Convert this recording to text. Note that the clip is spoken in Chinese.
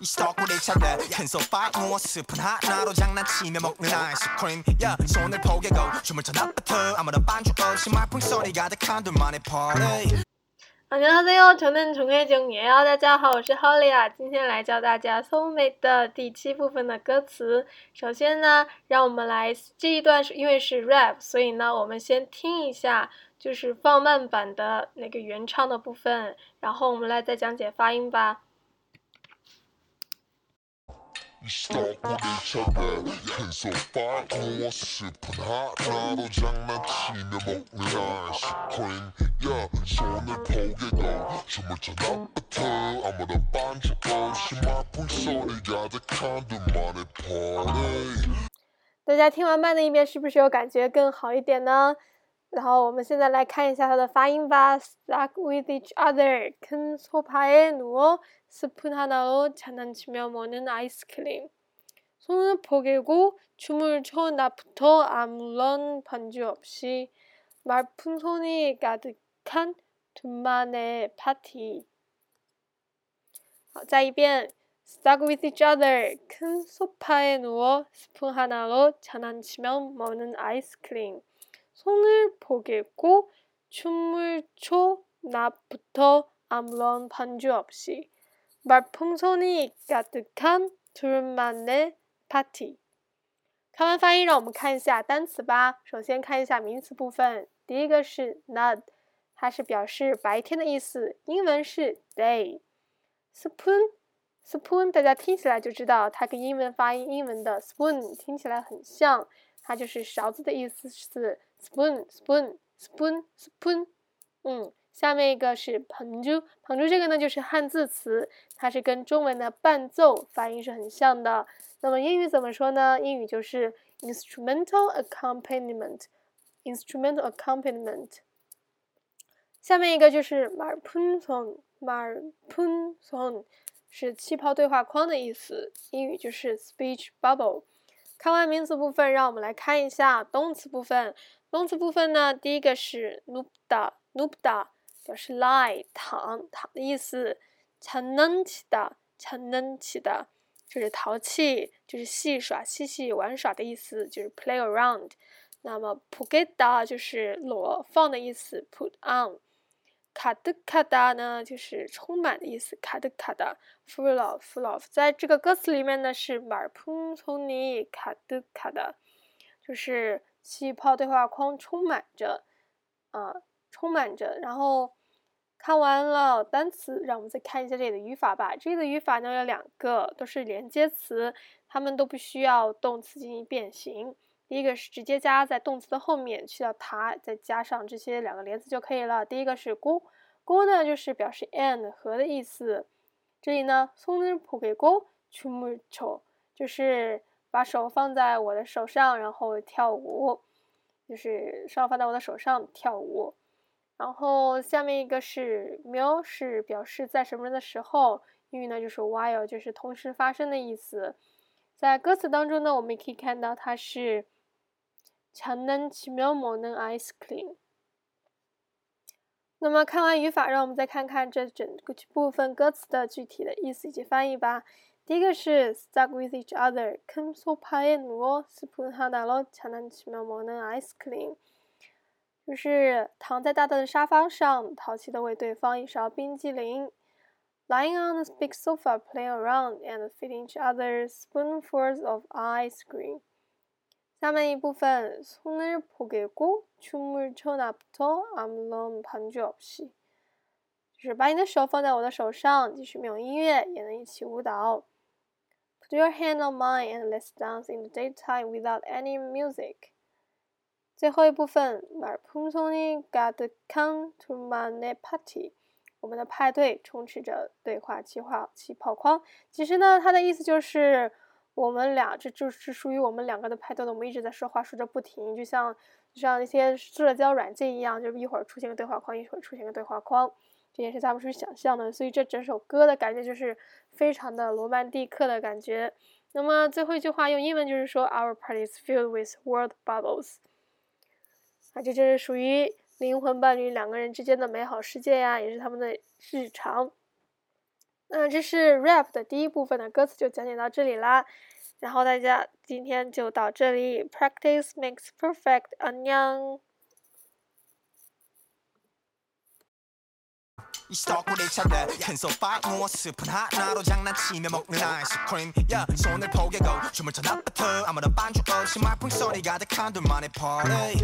이 스토커를 찾아 큰 소파에 누워 스푼 하나로 장난치며 먹는 아이스크림 yeah, 손을 포개고 춤을 춰 낮부터 아무런 반주 없이 말풍선이 가득한 둘만의 party 大家好，저는정혜정예요。大家好，我是 Holly 啊。今天来教大家《So Made》的第七部分的歌词。首先呢，让我们来这一段是因为是 rap，所以呢，我们先听一下就是放慢版的那个原唱的部分，然后我们来再讲解发音吧。 이 스토커를 찾아 큰 소파에 누워 스푼 하나로 장난치며 먹는 아이스크림 야 손을 포개고 춤을 춰 낮부터 아무런 반주 없이 말풍선이 가득한 둘만의 party 大家听完慢的一遍，是不是有感觉更好一点呢？ 然后我们现在来看一下它的发音吧。Stuck with each other，큰 소파에 누워 스푼 하나로 장난치며 먹는 아이스크림. 손을 포개고 춤을 춰 낮부터 아무런 반주 없이 말풍선이 가득한 둘만의 파티. 好，再一遍。Stuck with each other. 큰 소파에 누워 스푼 하나로 장난치며 먹는 아이스크림. 손을 포개고 춤을 춰 낮부터 아무런 반주 없이 말풍선이 가득한 둘만의 party。看完发音，让我们看一下单词吧。首先看一下名词部分，第一个是 nud，它是表示白天的意思，英文是 day。spoon。spoon，大家听起来就知道，它跟英文发音英文的 spoon 听起来很像， 它就是勺子的意思是 spoon，spoon，spoon，spoon。嗯，下面一个是捧珠，捧珠这个呢就是汉字词，它是跟中文的伴奏发音是很像的。那么英语怎么说呢？英语就是 instrumental accompaniment，instrumental accompaniment。下面一个就是 marpunson，marpunson。是气泡对话框的意思，英语就是 speech bubble。看完名词部分，让我们来看一下动词部分。动词部分呢，第一个是 nupda，nupda 表示 lie 躺躺的意思；chanantida，chanantida 就是淘气，就是戏耍、嬉戏、玩耍的意思，就是 play around。那么 putda 就是裸放的意思，put on。卡德卡达呢，就是充满的意思，卡德卡达，full of full of 在这个歌词里面呢，是马普通尼卡德卡达。就是气泡对话框充满着啊充满着，然后看完了单词，让我们再看一下这里的语法吧。这里的语法呢，有两个，都是连接词，它们都不需要动词进行变形。第一个是直接加在动词的后面，去掉它，再加上这些两个连词就可以了。第一个是 go，go 呢就是表示 and 和的意思。这里呢，손을포개고춤을 춰， 就是把手放在我的手上，然后跳舞，就是手放在我的手上跳舞。然后下面一个是며是表示在什么的时候，英语呢就是 while，就是同时发生的意思。在歌词当中呢，我们也可以看到它是。 장난치며먹는 ice cream。那么看完语法，让我们再看看这整个部分歌词的具体的意思以及翻译吧。第一个是 stuck with each other，큰소파에누워스푼하나로장난치며먹는 ice cream，就是躺在大大的沙发上，淘气的喂对方一勺冰激凌。Lying on the big sofa, playing around and feeding each other spoonfuls of ice cream。 下面一部分，손을포개고춤을춰나부터아무런반주없 이， 就是把你的手放在我的手上，即使没有音乐也能一起舞蹈。Put your hand on mine and let's dance in the daytime without any music。最后一部分，말풍선이가득한둘만의 party，我们的派对充斥着对话气泡气泡框。其实呢，它的意思就是。 我们俩这就是属于我们两个的派对，我们一直在说话说着不停，就像就像那些社交软件一样，就是一会儿出现个对话框，一会儿出现个对话框，这也是咱们属于想象的。所以这整首歌的感觉就是非常的罗曼蒂克的感觉。那么最后一句话用英文就是说，Our party is filled with world bubbles。啊，这就是属于灵魂伴侣两个人之间的美好世界呀，也是他们的日常。那这是 rap 的第一部分的歌词就讲解到这里啦，然后大家今天就到这里，practice makes perfect，안녕。 이 스토커를 찾아 큰 소파 누워 스푼 하나로 장난치며 먹는 아이스크림 야 손을 포개고 춤을 춰 낮부터 아무런 반주 없이 말풍 소리 가득한 둘만의 party